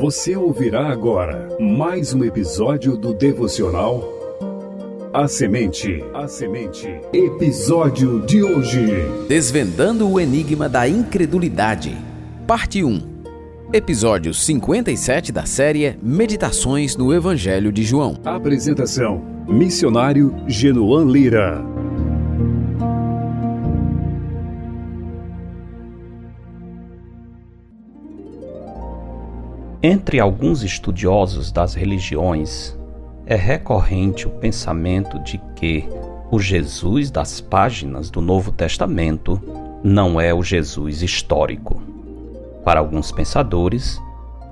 Você ouvirá agora mais um episódio do devocional A Semente. A Semente. Episódio de hoje. Desvendando o enigma da incredulidade. Parte 1. Episódio 57 da série Meditações no Evangelho de João. Apresentação: Missionário Genoan Lira. Entre alguns estudiosos das religiões, é recorrente o pensamento de que o Jesus das páginas do Novo Testamento não é o Jesus histórico. Para alguns pensadores,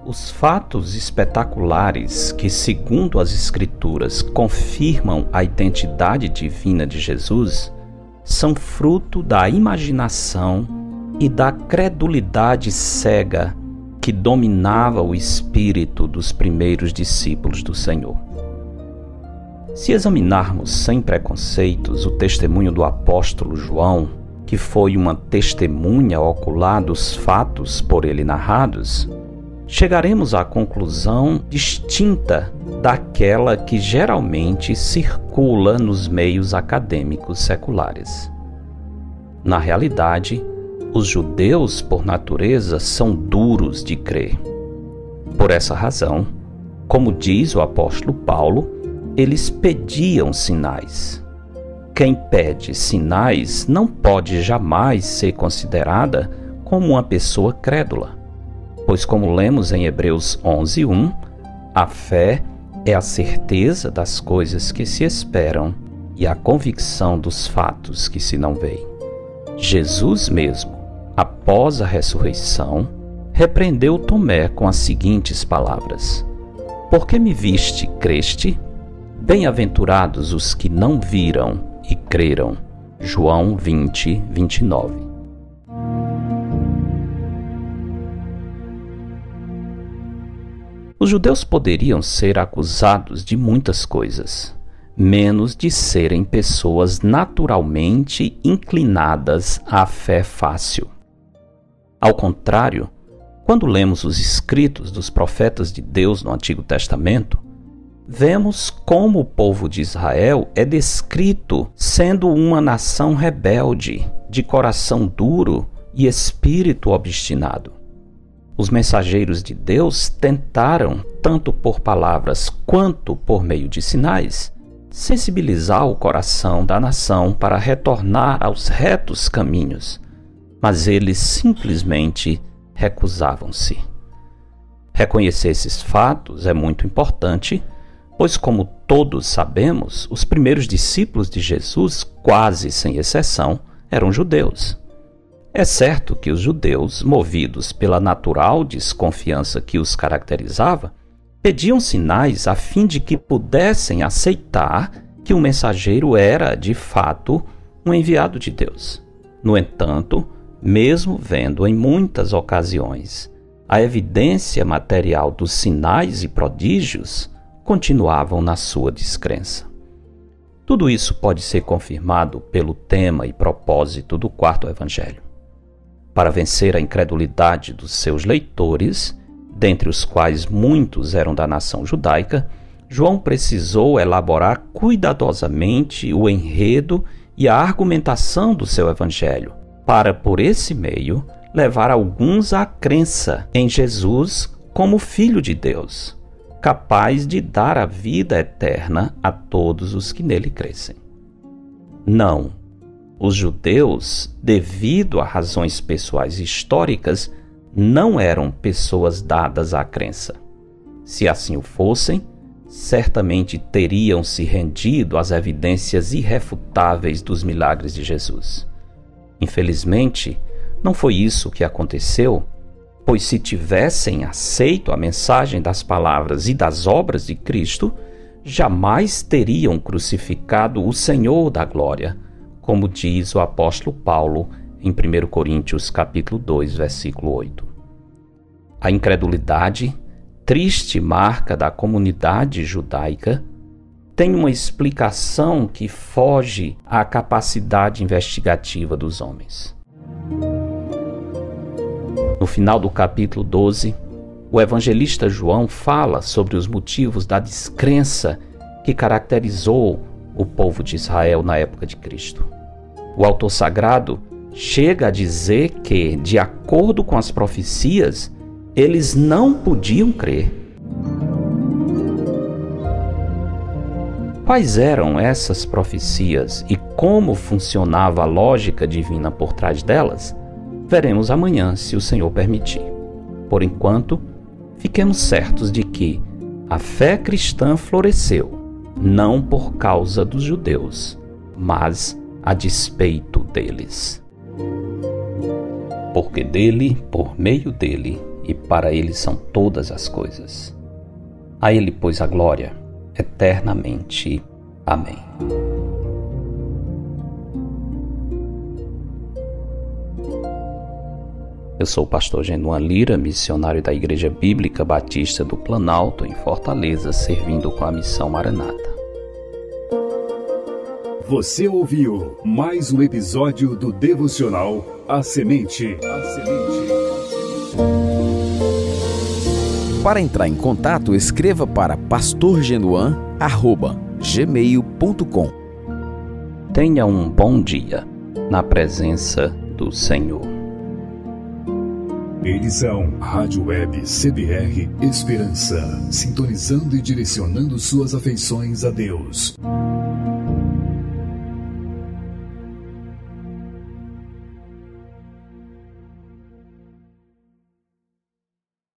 os fatos espetaculares que, segundo as Escrituras, confirmam a identidade divina de Jesus são fruto da imaginação e da credulidade cega que dominava o espírito dos primeiros discípulos do Senhor. Se examinarmos sem preconceitos o testemunho do apóstolo João, que foi uma testemunha ocular dos fatos por ele narrados, chegaremos à conclusão distinta daquela que geralmente circula nos meios acadêmicos seculares. Na realidade, os judeus, por natureza, são duros de crer. Por essa razão, como diz o apóstolo Paulo, eles pediam sinais. Quem pede sinais não pode jamais ser considerada como uma pessoa crédula, pois, como lemos em Hebreus 11:1, a fé é a certeza das coisas que se esperam e a convicção dos fatos que se não veem. Jesus mesmo após a ressurreição, repreendeu Tomé com as seguintes palavras: Porque me viste, creste? Bem-aventurados os que não viram e creram. João 20, 29. Os judeus poderiam ser acusados de muitas coisas menos de serem pessoas naturalmente inclinadas à fé fácil. Ao contrário, quando lemos os escritos dos profetas de Deus no Antigo Testamento, vemos como o povo de Israel é descrito sendo uma nação rebelde, de coração duro e espírito obstinado. Os mensageiros de Deus tentaram, tanto por palavras quanto por meio de sinais, sensibilizar o coração da nação para retornar aos retos caminhos, mas eles simplesmente recusavam-se. Reconhecer esses fatos é muito importante, pois, como todos sabemos, os primeiros discípulos de Jesus, quase sem exceção, eram judeus. É certo que os judeus, movidos pela natural desconfiança que os caracterizava, pediam sinais a fim de que pudessem aceitar que o mensageiro era, de fato, um enviado de Deus. No entanto, mesmo vendo em muitas ocasiões a evidência material dos sinais e prodígios, continuavam na sua descrença. Tudo isso pode ser confirmado pelo tema e propósito do quarto evangelho. Para vencer a incredulidade dos seus leitores, dentre os quais muitos eram da nação judaica, João precisou elaborar cuidadosamente o enredo e a argumentação do seu evangelho, para, por esse meio, levar alguns à crença em Jesus como Filho de Deus, capaz de dar a vida eterna a todos os que nele crescem. Não, os judeus, devido a razões pessoais históricas, não eram pessoas dadas à crença. Se assim o fossem, certamente teriam se rendido às evidências irrefutáveis dos milagres de Jesus. Infelizmente, não foi isso que aconteceu, pois se tivessem aceito a mensagem das palavras e das obras de Cristo, jamais teriam crucificado o Senhor da glória, como diz o apóstolo Paulo em 1 Coríntios capítulo 2, versículo 8. A incredulidade, triste marca da comunidade judaica, tem uma explicação que foge à capacidade investigativa dos homens. No final do capítulo 12, o evangelista João fala sobre os motivos da descrença que caracterizou o povo de Israel na época de Cristo. O autor sagrado chega a dizer que, de acordo com as profecias, eles não podiam crer. Quais eram essas profecias e como funcionava a lógica divina por trás delas? Veremos amanhã, se o Senhor permitir. Por enquanto, fiquemos certos de que a fé cristã floresceu, não por causa dos judeus, mas a despeito deles. Porque dele, por meio dele e para ele são todas as coisas. A ele, pois, a glória eternamente. Amém. Eu sou o pastor Genuan Lira, missionário da Igreja Bíblica Batista do Planalto, em Fortaleza, servindo com a missão Maranata. Você ouviu mais um episódio do devocional A Semente. A Semente. Para entrar em contato, escreva para pastorgenuan@gmail.com. Tenha um bom dia na presença do Senhor. Edição Rádio Web CBR Esperança, sintonizando e direcionando suas afeições a Deus.